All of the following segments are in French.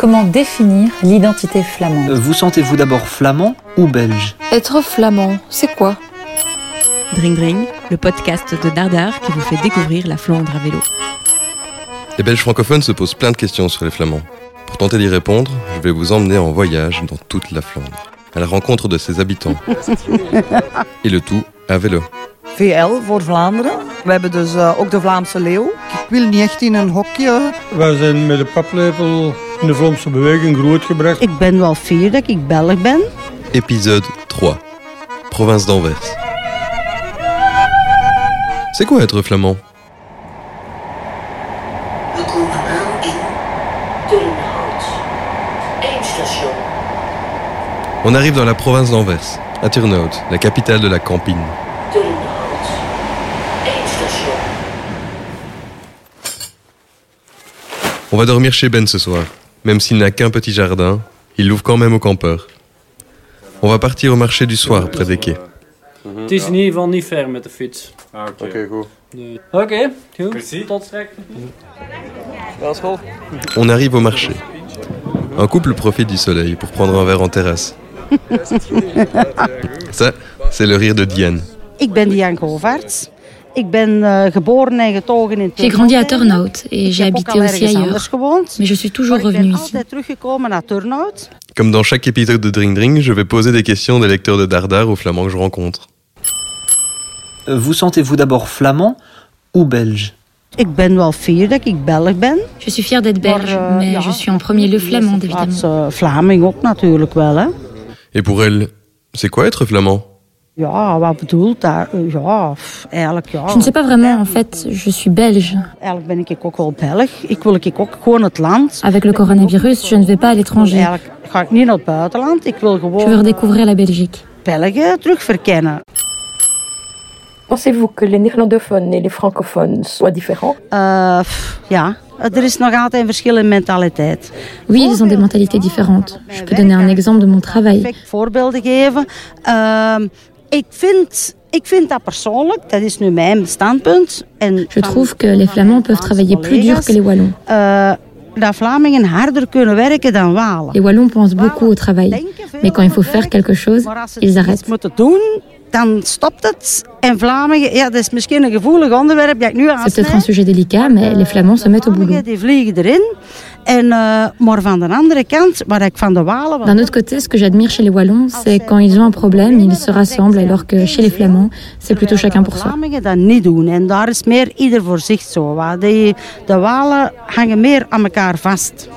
Comment définir l'identité flamande Vous sentez-vous d'abord flamand ou belge Être flamand, c'est quoi Dring Dring, le podcast de Dardar qui vous fait découvrir la Flandre à vélo. Les Belges francophones se posent plein de questions sur les Flamands. Pour tenter d'y répondre, je vais vous emmener en voyage dans toute la Flandre, à la rencontre de ses habitants. Et le tout à vélo. VL voor Vlaanderen. We hebben dus uh, ook de Vlaamse leeuw. Ik wil niet echt in een hokje. Wij zijn met de paplepel in de Vlaamse beweging grootgebracht. Ik ben wel fier dat ik Belg ben. Épisode 3. Province d'Anvers. C'est quoi être flamand? We komen aan in Turnhout. Eindstation. On arrive dans la province d'Anvers, à Turnhout, la capitale de la Campine. Turnhout. Eindstation. On va dormir chez Ben ce soir. Même s'il n'a qu'un petit jardin, il l'ouvre quand même aux campeurs. On va partir au marché du soir près des quais. Het is in ieder geval niet ver met de fiets. Oké, goed. Nee. Oké, goed. Tot straks. On arrive au marché. Un couple profite du soleil pour prendre un verre en terrasse. Ça, c'est le rire de Diane. Ik ben Diane. Ben in J'ai grandi à Turnhout et j'ai habité aussi ailleurs. Mais je suis toujours ben ici. naar Turnhout. Comme dans chaque épisode de Dring Dring, je vais poser des questions des lecteurs de Dardar aux flamands que je rencontre. Vous sentez-vous d'abord flamand ou belge? Ben fier. Je suis fière d'être belge, uh, mais je suis en premier lieu flamande, évidemment. Hè. Et pour elle, c'est quoi être flamand? Ja, wat bedoelt daar? Uh, Ja, eigenlijk ja. Je ne sais pas vraiment, en fait, je suis belge. Eigenlijk ben ik ook wel Belg. Ik wil ik ook gewoon het land. Avec le coronavirus, je ne vais pas à l'étranger. Eigenlijk ga ik niet naar het buitenland. Ik wil Je veux gewoon redécouvrir la Belgique. België terug verkennen. Pensez-vous que les néerlandophones et les francophones soient différents Uh, ja, er is nog altijd een verschil in mentaliteit. Oui, ils ont des mentalités différentes. Je peux donner un exemple de mon travail. Voorbeelden geven. Ehm, ik, vind, ik vind dat persoonlijk, dat is nu mijn standpunt. En Je trouve que les Flamands peuvent travailler plus dur que les Wallons. Uh, dat Vlamingen harder kunnen werken dan Walen. Les Wallons pensent beaucoup au travail. Mais quand il faut faire quelque chose, Maar als ze ils iets arrêtent. moeten doen, dan stopt het. En Vlamingen, ja, dat is misschien een gevoelig onderwerp dat ik nu C'est peut-être un aansnijd. sujet délicat, mais les Flamands se mettent au boulot. En, uh, maar van de andere kant, waar ik van de Walen... D'un autre côté, ce que j'admire chez les Wallons, c'est quand ils ont un problème, ils se rassemblent, alors que chez les Flamands, c'est plutôt chacun pour soi. Dat niet doen. En daar is meer ieder voor zich zo. De Walen hangen meer aan elkaar vast.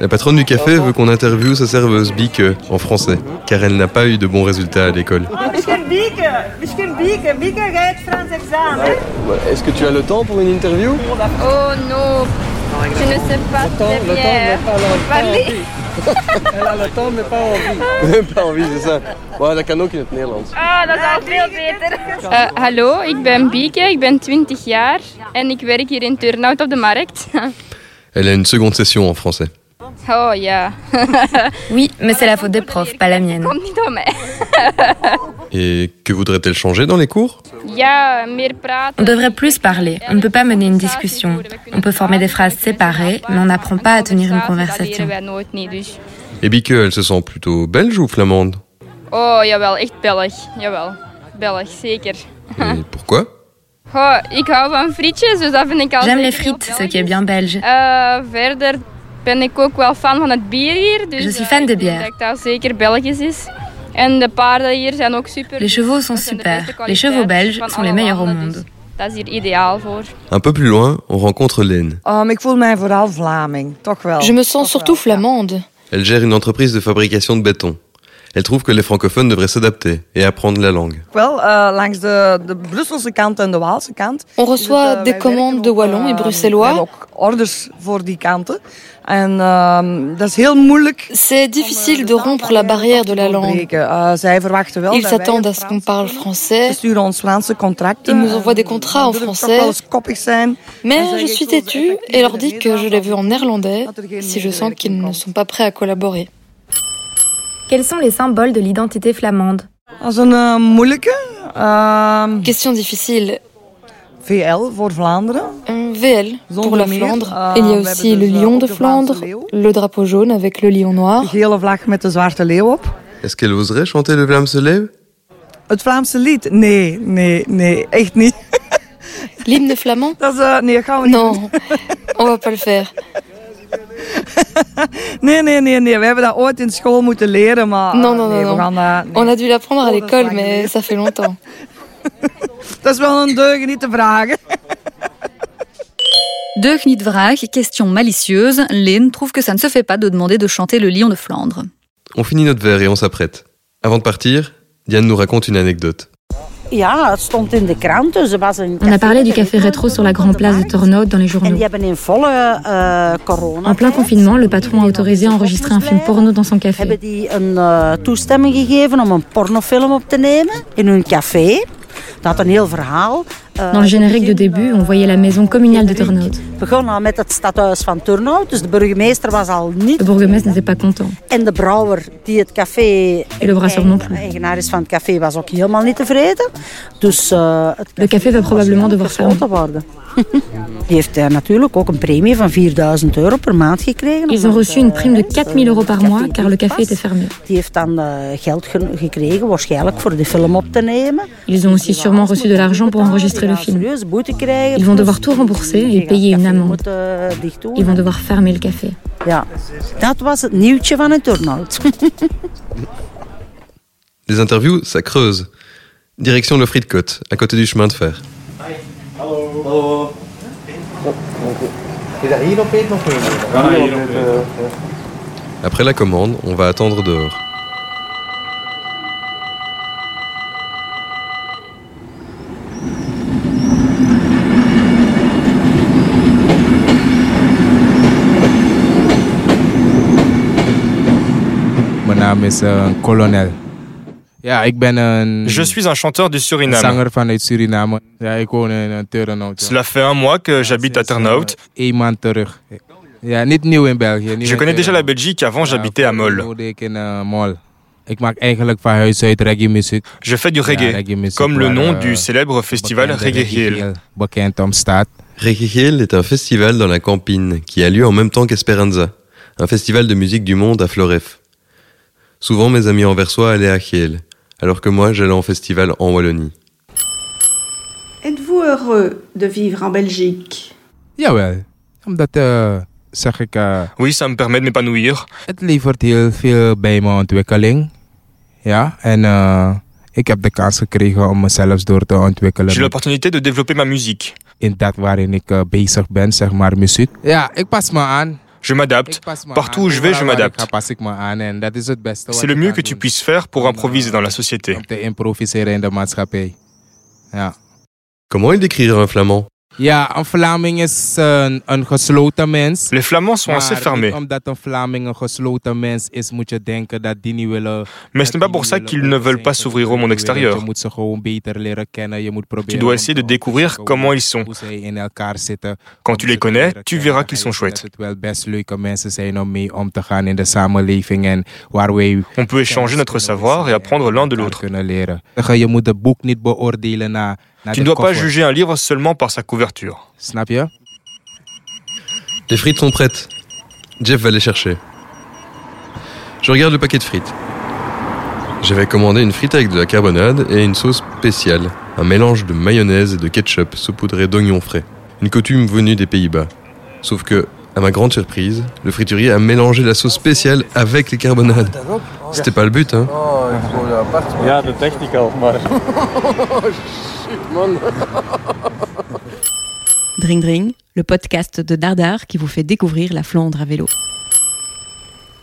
La patronne du café veut qu'on interviewe sa serveuse Bieke en français, car elle n'a pas eu de bons résultats à l'école. Examen. Est-ce que tu as le temps pour une interview? Oh non, je ne sais pas très bien parler. Elle a le temps, mais pas envie. Même pas envie, c'est ça. Ouais, dat kan ook in het Nederlands. Ah, dat is al veel beter. Uh, hallo, ik ben Bieke, ik ben 20 jaar en ik werk hier in Turnhout op de markt. Elle a une seconde session en français. Oh Oui, mais c'est la faute des profs, pas la mienne. Et que voudrait-elle changer dans les cours? On devrait plus parler. On ne peut pas mener une discussion. On peut former des phrases séparées, mais on n'apprend pas à tenir une conversation. Et Bieke, elle se sent plutôt belge ou flamande? Oh, jawel, echt Belg. Jawel, Belg, zeker. Et pourquoi? Oh, J'aime les frites, ce qui est bien belge. Ben ik ook wel fan van het bier hier. Dus Je suis eh, fan de ik denk bière. Dat dat zeker Belgisch is. En de paarden hier zijn ook super. Les chevaux sont super. Les chevaux belges sont les meilleurs au monde. dus Dat is hier ideaal voor. Un peu plus loin, on rencontre Lene. Ik voel mij vooral Vlaming. Toch wel. Je me sens surtout flamande. Elle gère une entreprise de fabrication de béton. Elle trouve que les francophones devraient s'adapter et apprendre la langue. Uh, kant. On reçoit des commandes de Wallons et We Bruxellois. hebben ook orders voor die kanten. En dat is heel moeilijk. C'est difficile de rompre la barrière de la langue. Ils s'attendent à ce qu'on parle français. Ils nous envoient des contrats en français. Mais je suis têtue et leur dis que je l'ai vu en néerlandais er si je sens qu'ils ne sont pas prêts à collaborer. Quels sont les symboles de l'identité flamande Dat is een uh, moeilijke. Uh, Question difficile. VL voor Vlaanderen. VL pour la Flandre. Il y a aussi le lion de Flandre, le drapeau jaune avec le lion noir. Est-ce qu'elle oserait chanter le Vlaamse leeuw? Het Vlaamse lied? Nee, nee, nee, echt niet. L'hymne flamand? Eh, Non, on va pas le faire. Nee, nee, nee, nee. We hebben dat ooit in school moeten leren, maar... Non, eh, non, nee, non, we non. gaan, nee. On a dû l'apprendre à Oh, l'école, mais ça fait longtemps. Dat is wel een deugen niet te vragen. Deux niet vraag, question malicieuse. Lynn trouve que ça ne se fait pas de demander de chanter le lion de Flandre. On finit notre verre et on s'apprête. Avant de partir, Diane nous raconte une anecdote. On a parlé du café rétro sur la Grand Place de Tornout dans les journaux. eh. En plein confinement, le patron a autorisé à enregistrer un film porno dans son café. Eh. Eh, Dans le générique de début, on voyait la maison communale de Turnhout. Le bourgmestre n'était pas content. Et le brasseur non plus. eh, Le café va probablement devoir fermer. gesloten worden. Die heeft eh, natuurlijk ook een premie van 4000 euro per maand gekregen. Ils ont reçu une prime de 4000 euros par mois car le café était fermé. Eh. Ils ont aussi sûrement reçu de l'argent pour enregistrer le film. Ils vont devoir tout rembourser et payer une amende. Ils vont devoir fermer le café. Les interviews, ça creuse. Direction le Friedcote, à côté du chemin de fer. Après la commande, on va attendre dehors. Is eh, Colonel. Ja, ik ben een Je suis un chanteur du Suriname. zanger vanuit Suriname. Ja, ik woon in Turnhout. Cela fait un mois que j'habite à Ternhout. Een maand terug. Ja, niet nieuw in België. nieuw Je connais déjà la Turnhout. Belgique, avant j'habitais à Mol. woonde ik in Mol. Ik maak eigenlijk van huis uit reggae muziek. Je fais du Ja, reggae, muziek comme le nom eh, du célèbre festival Reggae Hill. Hill bekend om staat. Reggae Hill est un festival dans la Campine qui a lieu en même temps qu'Esperanza, un festival de musique du monde à Floref. Souvent, mes amis anversois allaient à Kiel, alors que moi, j'allais en festival en Wallonie. Êtes-vous heureux de vivre en Belgique? Jawel, omdat zeg ik, eh, Oui, ça me permet de m'épanouir. het levert heel veel bij mijn ontwikkeling. Ja, en eh, ik heb de kans gekregen om mezelf door te ontwikkelen. J'ai l'opportunité de développer ma musique. in dat waarin ik eh, bezig ben, zeg maar muziek. Ja, ik pas me aan. Je m'adapte. Partout où je vais, je m'adapte. C'est le mieux que tu puisses faire pour improviser dans la société. maatschappij. Ja. Comment il décrirait un flamand? Ja, een Vlaming is een, een gesloten mens. Les Flamands sont assez fermés. niet omdat een Vlaming een gesloten mens is, moet je denken dat die niet willen... Mais ce n'est pas pour ça qu'ils ne veulent pas s'ouvrir au monde Je extérieur. moet ze gewoon beter leren kennen. Je moet Tu dois essayer de découvrir comment ils sont. Quand tu les connais, tu verras qu'ils sont chouettes. Dat het wel best leuke mensen zijn om mee om te gaan in de samenleving en waar wij On peut échanger notre savoir et apprendre l'un de l'autre. kunnen leren. Je moet het boek niet beoordelen naar, naar Tu ne dois pas juger un livre seulement par sa couverture. Snap je? Les frites sont prêtes. Jeff va les chercher. Je regarde le paquet de frites. J'avais commandé une frite avec de la carbonade et une sauce spéciale, un mélange de mayonnaise et de ketchup saupoudré d'oignons frais, une coutume venue des Pays-Bas. Sauf que, à ma grande surprise, le friturier a mélangé la sauce spéciale avec les carbonades. C'était pas le but, hein Ja, maar... Dring Dring, le podcast de Dardar qui vous fait découvrir la Flandre à vélo.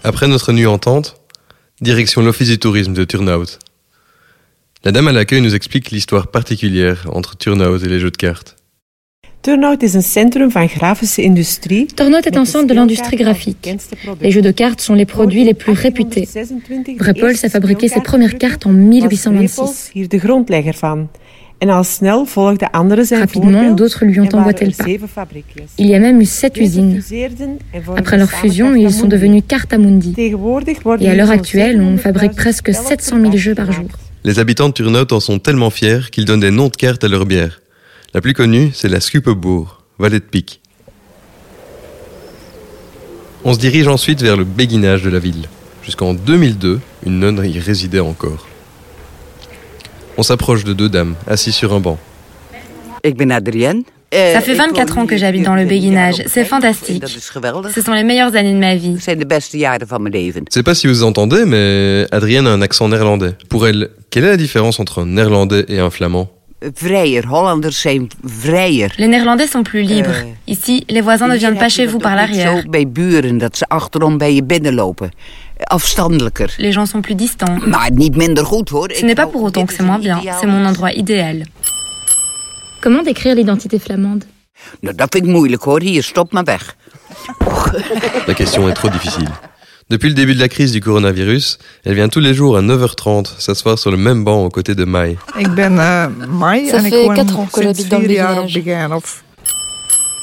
Après notre nuit entente, direction l'office du tourisme de Turnhout. La dame à l'accueil nous explique l'histoire particulière entre Turnhout et les jeux de cartes. Turnhout is een centrum van grafische industrie. Tornout est un centre de l'industrie graphique. Les jeux de cartes sont les produits les plus réputés. Brepols a fabriqué ses premières cartes en 1826. hier de grondlegger van. En al snel volgden anderen zijn Rapidement, d'autres lui ont waren emboîté le er pas. Il y a même eu sept usines. Après leur fusion, ils sont devenus Cartamundi. Et à l'heure actuelle, on 700.000 fabrique presque spellen 700 000 jeux par jour. Les habitants de Turnhout en sont tellement fiers qu'ils donnent des noms de cartes à leur bière. La plus connue, c'est la Skupeboer, valet de pique. On se dirige ensuite vers le béguinage de la ville. Jusqu'en 2002, une nonne y résidait encore. On s'approche de deux dames, assises sur un banc. Ik ben Adrienne. Ça fait 24 ans que j'habite dans le béguinage. C'est fantastique. Ce sont les meilleures années de ma vie. sais pas si vous entendez, mais Adrienne a un accent néerlandais. Pour elle, quelle est la différence entre un néerlandais et un flamand? Vrijer, Hollanders zijn vrijer. Les Néerlandais sont plus libres. Ici, les voisins ne viennent pas chez vous par l'arrière. Zo bij buren dat ze achterom bij je binnenlopen. Afstandelijker. Les gens sont plus distants. Maar niet minder goed hoor. Ce n'est pas pour autant que c'est moins bien. C'est mon endroit idéal. Comment décrire l'identité flamande? Nou, dat vind ik moeilijk hoor. Hier, stop maar weg. La question est trop difficile. Depuis le début de la crise du coronavirus, elle vient tous les jours à 9h30 s'asseoir sur le même banc aux côtés de Mai. Ben eh, Ça fait woon 4 ans que j'habite dans le village.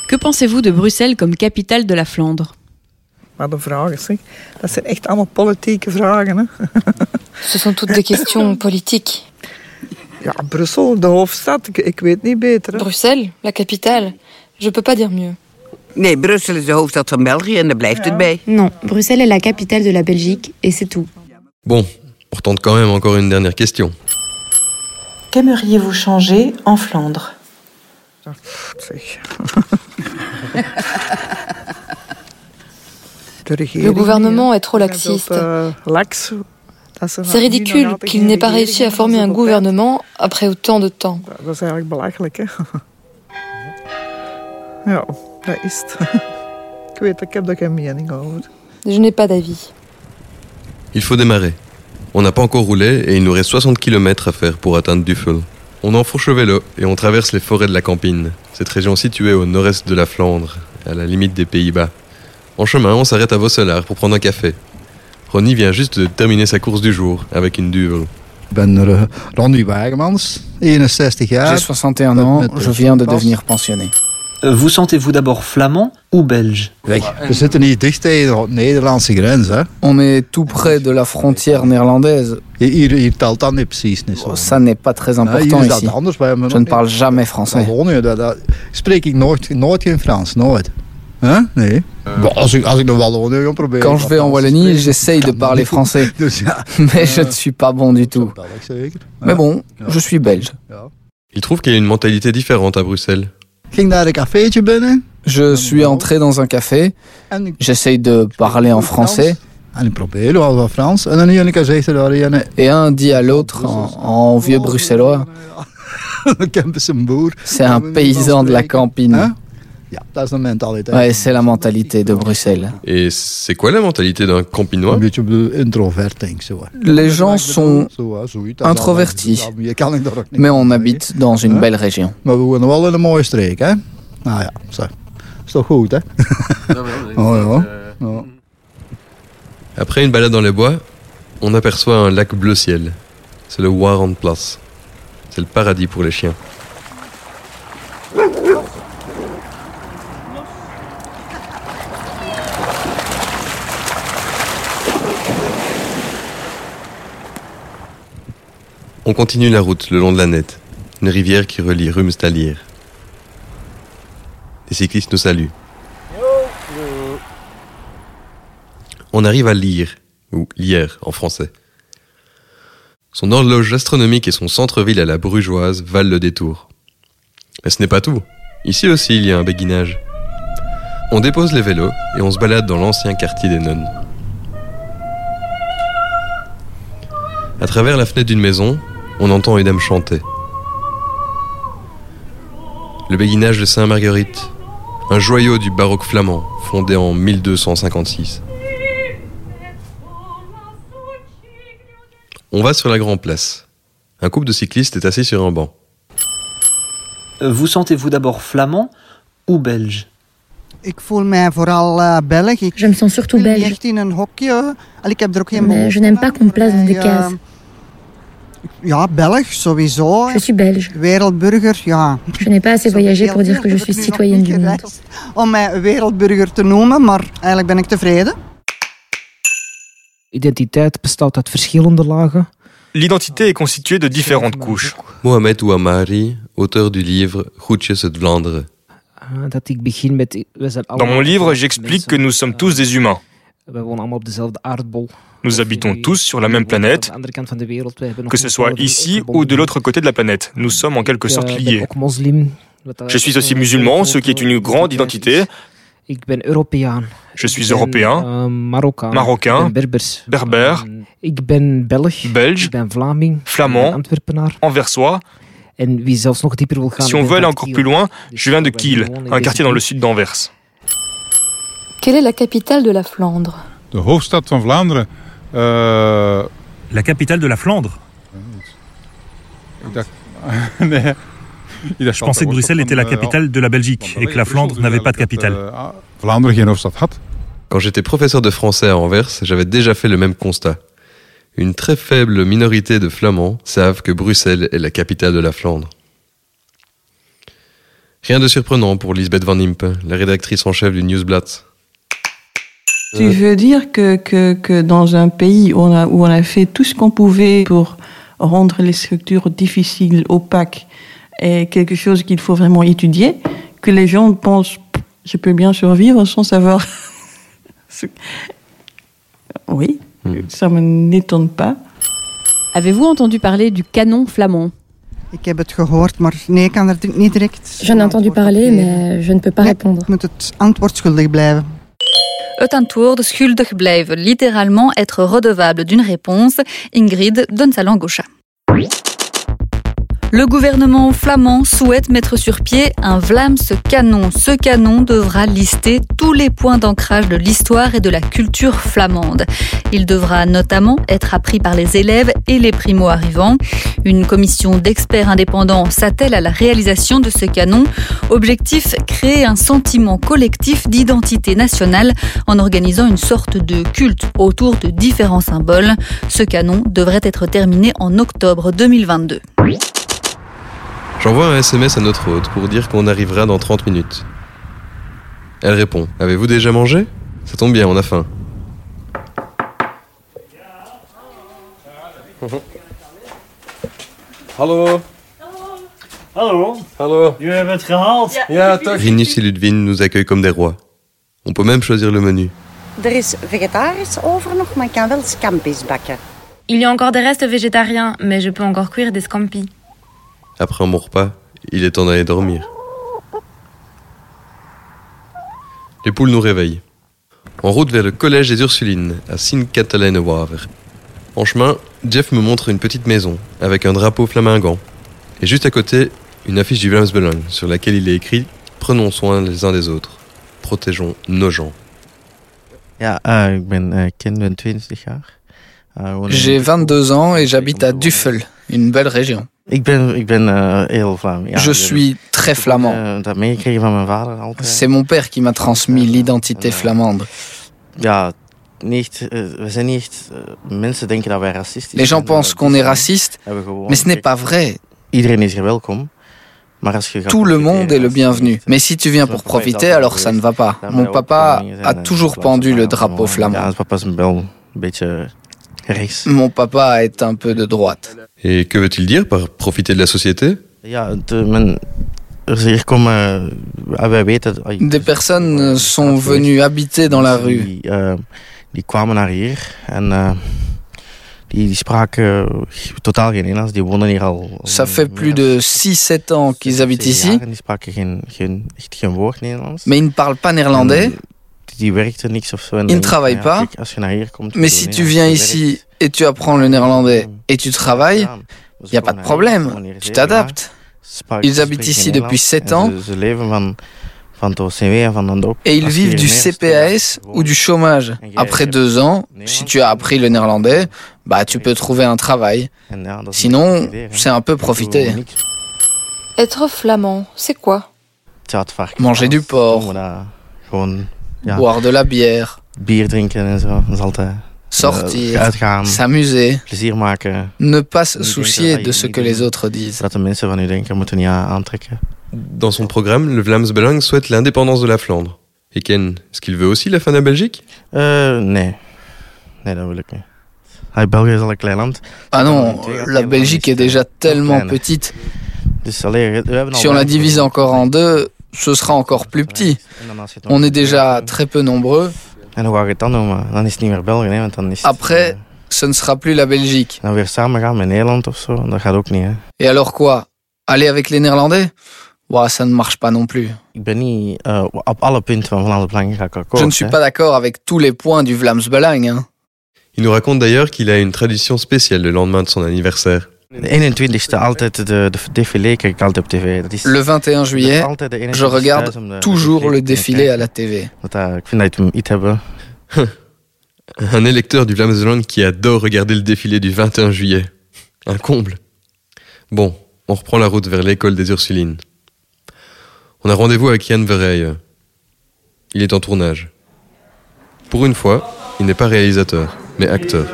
Que pensez-vous de Bruxelles comme capitale de la Flandre? Ce sont toutes des questions politiques. Bruxelles, la capitale. Je peux pas dire mieux. Nee, Brussel is de hoofdstad van België en daar blijft het bij. Non, Bruxelles est la capitale de la Belgique et c'est tout. Bon, on retente quand même encore une dernière question. Qu'aimeriez-vous changer en Flandre? Le gouvernement est trop laxiste. Eh, C'est ridicule qu'il n'ait pas réussi à former un gouvernement après autant de temps. Ja, dat is het. Ik weet, ik heb daar geen mening over. Je n'ai pas d'avis. Il faut démarrer. On n'a pas encore roulé et il nous reste 60 km à faire pour atteindre Duffel. On est en Fourchevelo et on traverse les forêts de la Campine, cette région située au nord-est de la Flandre, à la limite des Pays-Bas. En chemin, on s'arrête à Vosselar pour prendre un café. Ronnie vient juste de terminer sa course du jour avec une duvel. Ben uh, Ronnie Wagemans, 61 jaar. J'ai 61 ans, je viens de devenir pensionné. Vous sentez-vous d'abord flamand ou belge? On est tout près de la frontière néerlandaise. Zo. Ça n'est pas très important ici. Je ne parle jamais français. Quand je vais en Wallonie, j'essaye de parler français. Mais je ne suis pas bon du tout. Mais bon, je suis belge. Il trouve qu'il y a une mentalité différente à Bruxelles. Ging daar een cafeetje binnen. Je suis entré dans un café. J'essaye de parler en français. Et un dit à l'autre en, en vieux bruxellois. C'est un paysan de la campine. Ouais, c'est la mentalité de Bruxelles. Et c'est quoi la mentalité d'un campinois? Les gens sont introvertis. Mais on habite dans une Hein? belle région. Ja. Après une balade dans les bois, on aperçoit un lac bleu ciel. C'est le Warrenplas. C'est le paradis pour les chiens. On continue la route le long de la Nette, une rivière qui relie Rumst à Lier. Les cyclistes nous saluent. On arrive à Lire, ou Lier en français. Son horloge astronomique et son centre-ville à la brugeoise valent le détour. Mais ce n'est pas tout. Ici aussi, il y a un béguinage. On dépose les vélos et on se balade dans l'ancien quartier des nonnes. À travers la fenêtre d'une maison, on entend une dame chanter. Le béguinage de Saint-Marguerite, un joyau du baroque flamand, fondé en 1256. On va sur la Grand Place. Un couple de cyclistes est assis sur un banc. Vous sentez-vous d'abord flamand ou belge? Ik Je me sens surtout niet belge. er Mais je n'aime pas qu'on me place dans des Eh, cases. Ja, Belg, sowieso. Je suis belge. Wereldburger, ja. Je n'ai pas assez voyagé pour dire que je suis citoyenne du monde. Om mij wereldburger te noemen, maar eigenlijk ben ik tevreden. Identiteit bestaat uit verschillende lagen. L'identité est constituée de différentes couches. Mohamed Ouamari, auteur du livre Groetjes uit Vlaanderen. Dans mon livre, j'explique que nous sommes tous des humains. Nous habitons tous sur la même planète, que ce soit ici ou de l'autre côté de la planète. Nous sommes en quelque sorte liés. Je suis aussi musulman, ce qui est une grande identité. Je suis européen, marocain, berbère, belge, flamand, anversois. Si on veut aller encore plus loin, je viens de Kiel, un quartier dans le sud d'Anvers. Quelle est la capitale de la Flandre? De hoofdstad van Vlaanderen. Uh... La capitale de la Flandre Je pensais que Bruxelles était la capitale de la Belgique et que la Flandre n'avait pas de capitale. Quand j'étais professeur de français à Anvers, j'avais déjà fait le même constat. Une très faible minorité de Flamands savent que Bruxelles est la capitale de la Flandre. Rien de surprenant pour Lisbeth Van Impe, la rédactrice en chef du Newsblatt. Tu veux dire que, que, que dans un pays où on, a, où on a fait tout ce qu'on pouvait pour rendre les structures difficiles, opaques, et quelque chose qu'il faut vraiment étudier, que les gens pensent je peux bien survivre sans savoir. oui, ça ne m'étonne pas. Avez-vous entendu parler du canon flamand? J'en ai entendu parler, mais je ne peux pas répondre. Het antwoord schuldig blijven, littéralement être redevable d'une réponse. Ingrid donne sa langue au chat. Le gouvernement flamand souhaite mettre sur pied un Vlaams canon. Ce canon devra lister tous les points d'ancrage de l'histoire et de la culture flamande. Il devra notamment être appris par les élèves et les primo-arrivants. Une commission d'experts indépendants s'attelle à la réalisation de ce canon. Objectif, créer un sentiment collectif d'identité nationale en organisant une sorte de culte autour de différents symboles. Ce canon devrait être terminé en octobre 2022. J'envoie un SMS à notre hôte pour dire qu'on arrivera dans 30 minutes. Elle répond Avez-vous déjà mangé? Ça tombe bien, on a faim. Hallo. Hallo. Hallo. Jullie hebben het gehaald. Ja, toch. Rinus et Ludwin nous accueillent comme des rois. On peut même choisir le menu. Er is vegetarisch over nog, maar ik kan wel scampis bakken. Il y a encore des restes végétariens, mais je peux encore cuire des scampis. Après mon repas, il est temps d'aller dormir. Les poules nous réveillent. En route vers le collège des Ursulines, à Sint-Catalene-Waver. En chemin, Jeff me montre une petite maison, avec un drapeau flamingant. Et juste à côté, une affiche du Vlaams Belang, sur laquelle il est écrit Prenons soin les uns des autres. Protégeons nos gens. Ik ben Ken, ben 22 jaar. Uh, J'ai 22 ans et j'habite à Duffel, une belle région. Ik ben, ik ben uh, heel Vlaam. Ja, Je suis très flamand. Dat meegekregen van mijn vader altijd. C'est mon père qui m'a transmis l'identité flamande. Ja, niet, we zijn niet echt, mensen denken dat wij racistisch Les gens pensent qu'on est raciste, mais ce n'est pas vrai. Iedereen is hier welkom. Maar als je Tout le monde est le bienvenu. Mais si tu viens pour profiter, alors ça ne va pas. Mon papa a toujours pendu le drapeau flamand. Rechts. Mon papa est un peu de droite. Et que veut-il dire par profiter de la société? Men, er weten... Des personnes sont venues habiter dans la rue. Die, uh, die kwamen naar hier en die, die spraken totaal geen Nederlands. Die wonen hier al... Ça fait plus de 6-7 ans qu'ils habitent ici. Die spraken geen, geen, echt geen woord Nederlands. Mais ils ne parlent pas néerlandais. Die werkte niks of zo. Ils ne travaillent pas. Als je naar hier komt, Mais si tu viens ici et tu apprends le néerlandais et tu travailles, il n'y a pas de problème. Tu t'adaptes. Ils habitent ici depuis 7 ans. Et ils vivent du CPAS ou du chômage. Après deux ans, si tu as appris le néerlandais, bah tu peux trouver un travail. Sinon, c'est un peu profiter. Être flamand, c'est quoi? Manger du porc, boire de la bière, sortir, s'amuser, ne pas se soucier de ce que les autres disent. Dans son programme, le Vlaams Belang souhaite l'indépendance de la Flandre. Et Ken, est-ce qu'il veut aussi la fin de la Belgique? Euh, Nee. Nee, dat wil ik niet. Ah, België is al een klein land. Ah non, la Belgique est déjà tellement petite. Si on la divise encore en deux, ce sera encore plus petit. On est déjà très peu nombreux. Après, ce ne sera plus la Belgique. Et alors quoi? Aller avec les Néerlandais? Ça ne marche pas non plus. Je ne suis pas d'accord avec tous les points du Vlaams Belang. Hein. Il nous raconte d'ailleurs qu'il a une tradition spéciale le lendemain de son anniversaire. Le 21 juillet, je regarde toujours le défilé à la TV. Un électeur du Vlaamsbelang qui adore regarder le défilé du 21 juillet. Un comble. Bon, on reprend la route vers l'école des Ursulines. On a rendez-vous avec Yann Verheij. Il est en tournage. Pour une fois, il n'est pas réalisateur, mais acteur.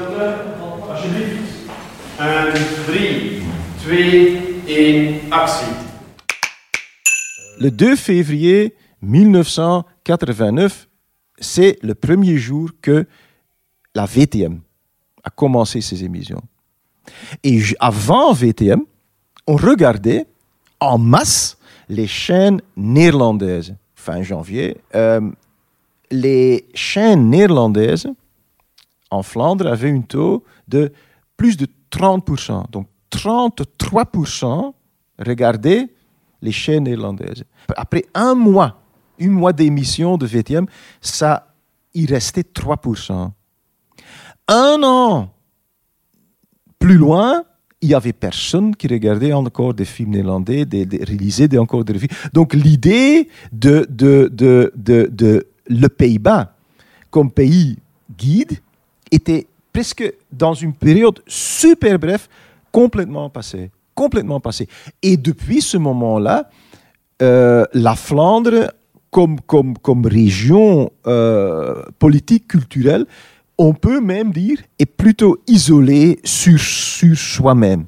Le 2 février 1989, c'est le premier jour que la VTM a commencé ses émissions. Et avant VTM, on regardait en masse les chaînes néerlandaises. Fin janvier, euh, les chaînes néerlandaises en Flandre avaient un taux de plus de 30%. Donc 33% regardaient les chaînes néerlandaises. Après un mois, un mois d'émission de VTM, ça, il restait 3%. Un an plus loin, il y avait personne qui regardait encore des films néerlandais, des, des réalisait encore des films. Donc l'idée de, de, de, de, de le Pays-Bas comme pays guide était presque dans une période super brève, complètement passée. Complètement passée. Et depuis ce moment-là, euh, la Flandre, comme, comme, comme région euh, politique, culturelle, on peut même dire, est plutôt isolé sur, sur soi-même.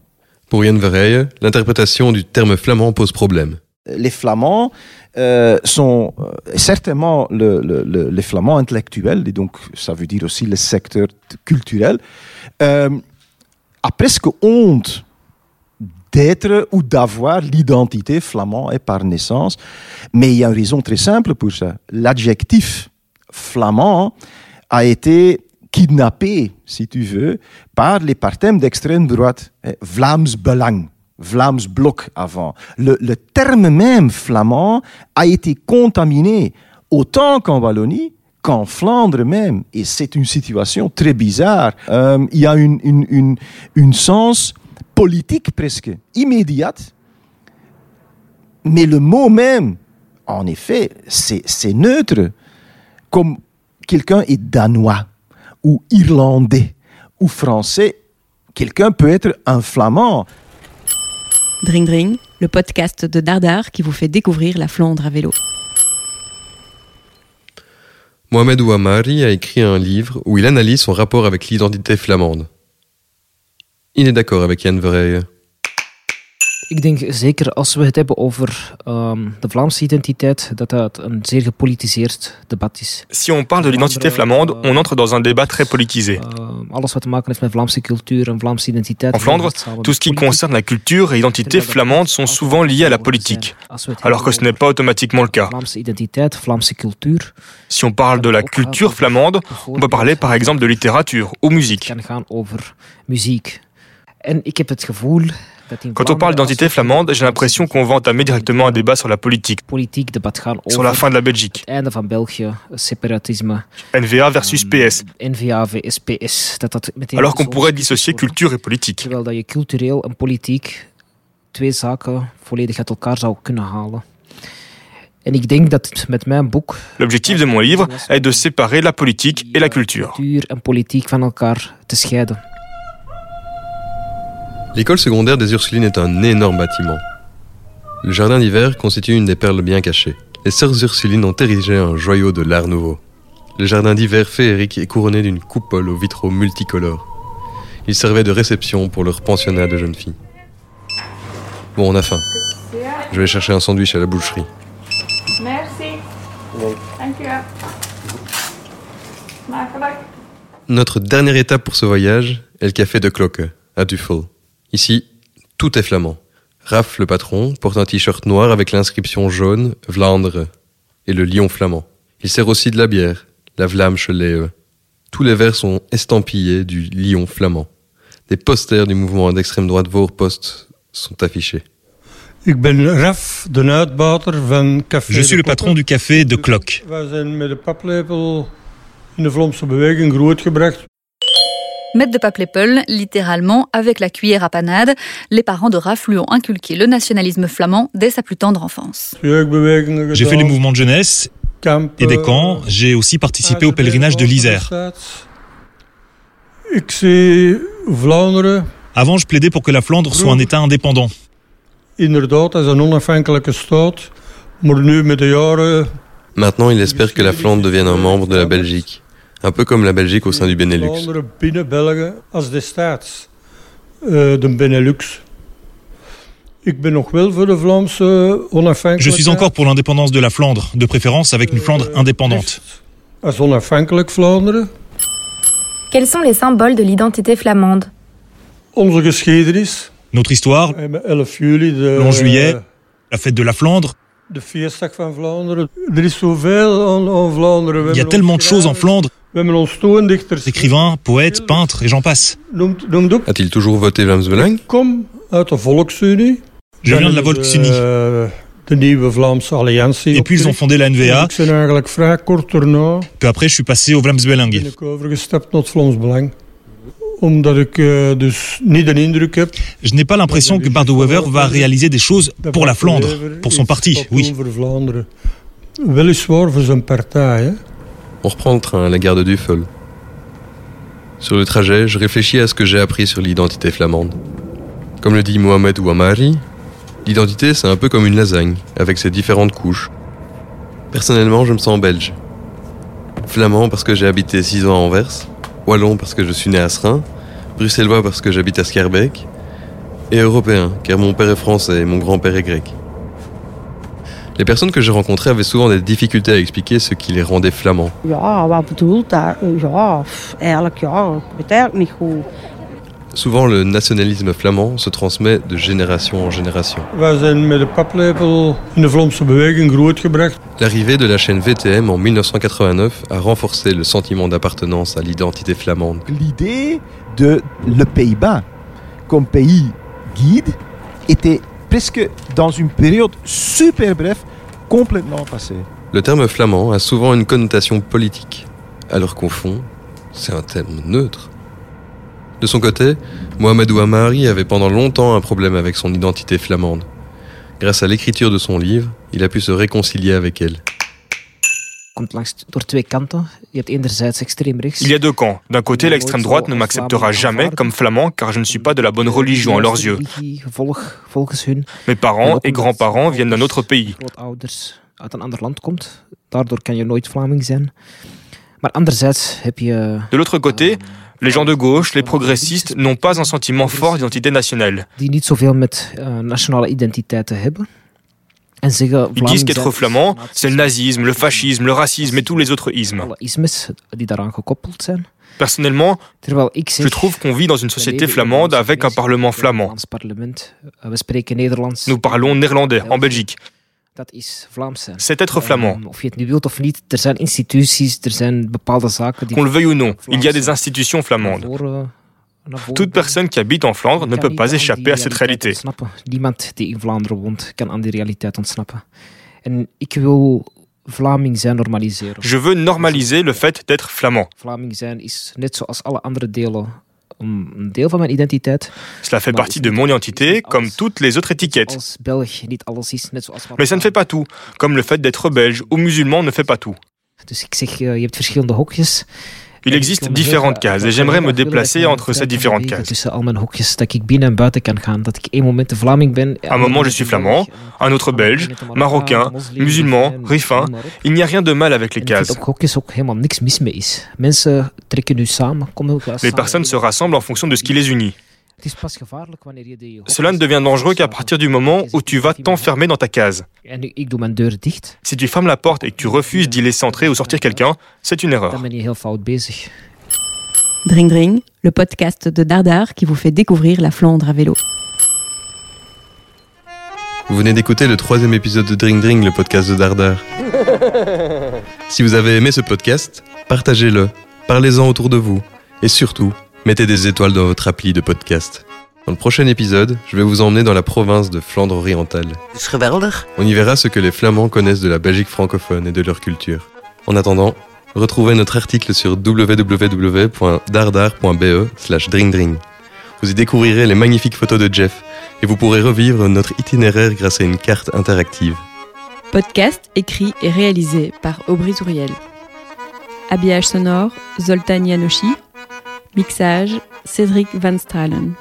Pour Yann Verheij, l'interprétation du terme flamand pose problème. Les flamands euh, sont certainement le, le, les flamands intellectuels, et donc ça veut dire aussi le secteur culturel, a presque honte d'être ou d'avoir l'identité flamand et par naissance. Mais il y a une raison très simple pour ça. L'adjectif flamand a été kidnappé, si tu veux, par les parthèmes d'extrême droite. Eh, Vlaams Belang, Vlaams Blok avant. Le, terme même flamand a été contaminé autant qu'en Wallonie qu'en Flandre même. Et c'est une situation très bizarre. Euh, il y a une, une, une, une sens politique presque immédiate, mais le mot même, en effet, c'est neutre. Comme quelqu'un est danois ou irlandais ou français, quelqu'un peut être un flamand. Dring Dring, le podcast de Dardar qui vous fait découvrir la Flandre à vélo. Mohamed Ouamari a écrit un livre où il analyse son rapport avec l'identité flamande. Il est d'accord avec Jan Verheyen. Ik denk zeker als we het hebben over um, de Vlaamse identiteit, dat dat een zeer gepolitiseerd debat is. Si on parle de l'identité flamande, on entre dans un débat très politisé. Uh, alles wat te maken heeft met Vlaamse cultuur en Vlaamse identiteit. En Flandre, tout ce qui concerne la culture et l'identité flamande sont souvent liés à la politique, alors que ce n'est pas automatiquement le cas. Vlaamse identiteit, Vlaamse cultuur. Si on parle de la culture flamande, on peut parler par exemple de littérature ou musique. En ik heb het gevoel Quand on parle d'identité flamande, j'ai l'impression qu'on va entamer directement un débat sur la politique, sur la fin de la Belgique. NVA versus PS. Alors qu'on pourrait dissocier culture et politique. L'objectif de mon livre est de séparer la politique et la culture. L'école secondaire des Ursulines est un énorme bâtiment. Le jardin d'hiver constitue une des perles bien cachées. Les sœurs Ursulines ont érigé un joyau de l'art nouveau. Le jardin d'hiver féerique est couronné d'une coupole aux vitraux multicolores. Il servait de réception pour leur pensionnat de jeunes filles. Bon, on a faim. Je vais chercher un sandwich à la boucherie. Merci. Notre dernière étape pour ce voyage est le café de Cloque, à Duffel. Ici, tout est flamand. Raph, le patron, porte un t-shirt noir avec l'inscription jaune Vlandre et le lion flamand. Il sert aussi de la bière, la Vlamsche Tous les verres sont estampillés du lion flamand. Des posters du mouvement d'extrême droite Voorpost sont affichés. Je suis le patron du café De Klok. Mettre de paplepel, littéralement avec la cuillère à panade, les parents de Raph lui ont inculqué le nationalisme flamand dès sa plus tendre enfance. J'ai fait les mouvements de jeunesse et des camps. J'ai aussi participé au pèlerinage de l'Isère. Avant, je plaidais pour que la Flandre soit un État indépendant. Maintenant, il espère que la Flandre devienne un membre de la Belgique, un peu comme la Belgique au sein du Benelux. Je suis encore pour l'indépendance de la Flandre, de préférence avec une Flandre indépendante. Quels sont les symboles de l'identité flamande? Notre histoire, le 11 juillet, la fête de la Flandre. Il y a tellement de choses en Flandre. Écrivains, poètes, peintres et j'en passe. A-t-il toujours voté Vlaams Belang Je viens de la Volksunie. Et puis ils ont fondé la NVA. Puis après, je suis passé au Vlaams Belang. Je n'ai pas l'impression que Bart de Wever va réaliser des choses pour la Flandre, pour son parti, oui. On reprend le train à la gare de Duffel. Sur le trajet, je réfléchis à ce que j'ai appris sur l'identité flamande. Comme le dit Mohamed Ouamari, l'identité c'est un peu comme une lasagne, avec ses différentes couches. Personnellement, je me sens belge. Flamand parce que j'ai habité 6 ans à Anvers, wallon parce que je suis né à Seraing, bruxellois parce que j'habite à Skerbeek, et européen car mon père est français et mon grand-père est grec. Les personnes que j'ai rencontrées avaient souvent des difficultés à expliquer ce qui les rendait flamands. Souvent, le nationalisme flamand se transmet de génération en génération. L'arrivée de la chaîne VTM en 1989 a renforcé le sentiment d'appartenance à l'identité flamande. L'idée de le Pays-Bas comme pays guide était presque dans une période super brève complètement passée. Le terme flamand a souvent une connotation politique, alors qu'au fond, c'est un terme neutre. De son côté, Mohamedou Amari avait pendant longtemps un problème avec son identité flamande. Grâce à l'écriture de son livre, il a pu se réconcilier avec elle. Il y a deux camps. D'un côté, l'extrême droite ne m'acceptera jamais comme flamand car je ne suis pas de la bonne religion à leurs yeux. Mes parents et grands-parents viennent d'un autre pays. De l'autre côté, les gens de gauche, les progressistes, n'ont pas un sentiment fort d'identité nationale. Ils disent qu'être flamand, c'est le nazisme, le fascisme, le racisme et tous les autres ismes. Personnellement, je trouve qu'on vit dans une société flamande avec un parlement flamand. Nous parlons néerlandais en Belgique. C'est être flamand. Qu'on le veuille ou non, il y a des institutions flamandes. Toute personne qui habite en Flandre ne peut pas échapper à cette réalité. Je veux normaliser le fait d'être flamand. Cela fait partie de mon identité, comme toutes les autres étiquettes. Mais ça ne fait pas tout, comme le fait d'être belge ou musulman ne fait pas tout. Il existe différentes cases et j'aimerais me déplacer entre ces différentes cases. À un moment, je suis flamand, un autre belge, marocain, musulman, rifin. Il n'y a rien de mal avec les cases. Les personnes se rassemblent en fonction de ce qui les unit. Cela ne devient dangereux qu'à partir du moment où tu vas t'enfermer dans ta case. Si tu fermes la porte et que tu refuses d'y laisser entrer ou sortir quelqu'un, c'est une erreur. Dring Dring, le podcast de Dardar qui vous fait découvrir la Flandre à vélo. Vous venez d'écouter le troisième épisode de Drink Drink, le podcast de Dardar. Si vous avez aimé ce podcast, partagez-le, parlez-en autour de vous, et surtout, mettez des étoiles dans votre appli de podcast. Dans le prochain épisode, je vais vous emmener dans la province de Flandre orientale. On y verra ce que les Flamands connaissent de la Belgique francophone et de leur culture. En attendant, retrouvez notre article sur www.dardar.be slash drinkdrink. Vous y découvrirez les magnifiques photos de Jeff et vous pourrez revivre notre itinéraire grâce à une carte interactive. Podcast écrit et réalisé par Aubry Zouriel. Habillage sonore, Zoltan Yanoshi. Mixage, Cédric Van Stralen.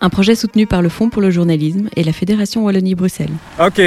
Un projet soutenu par le Fonds pour le journalisme et la Fédération Wallonie-Bruxelles. Ok.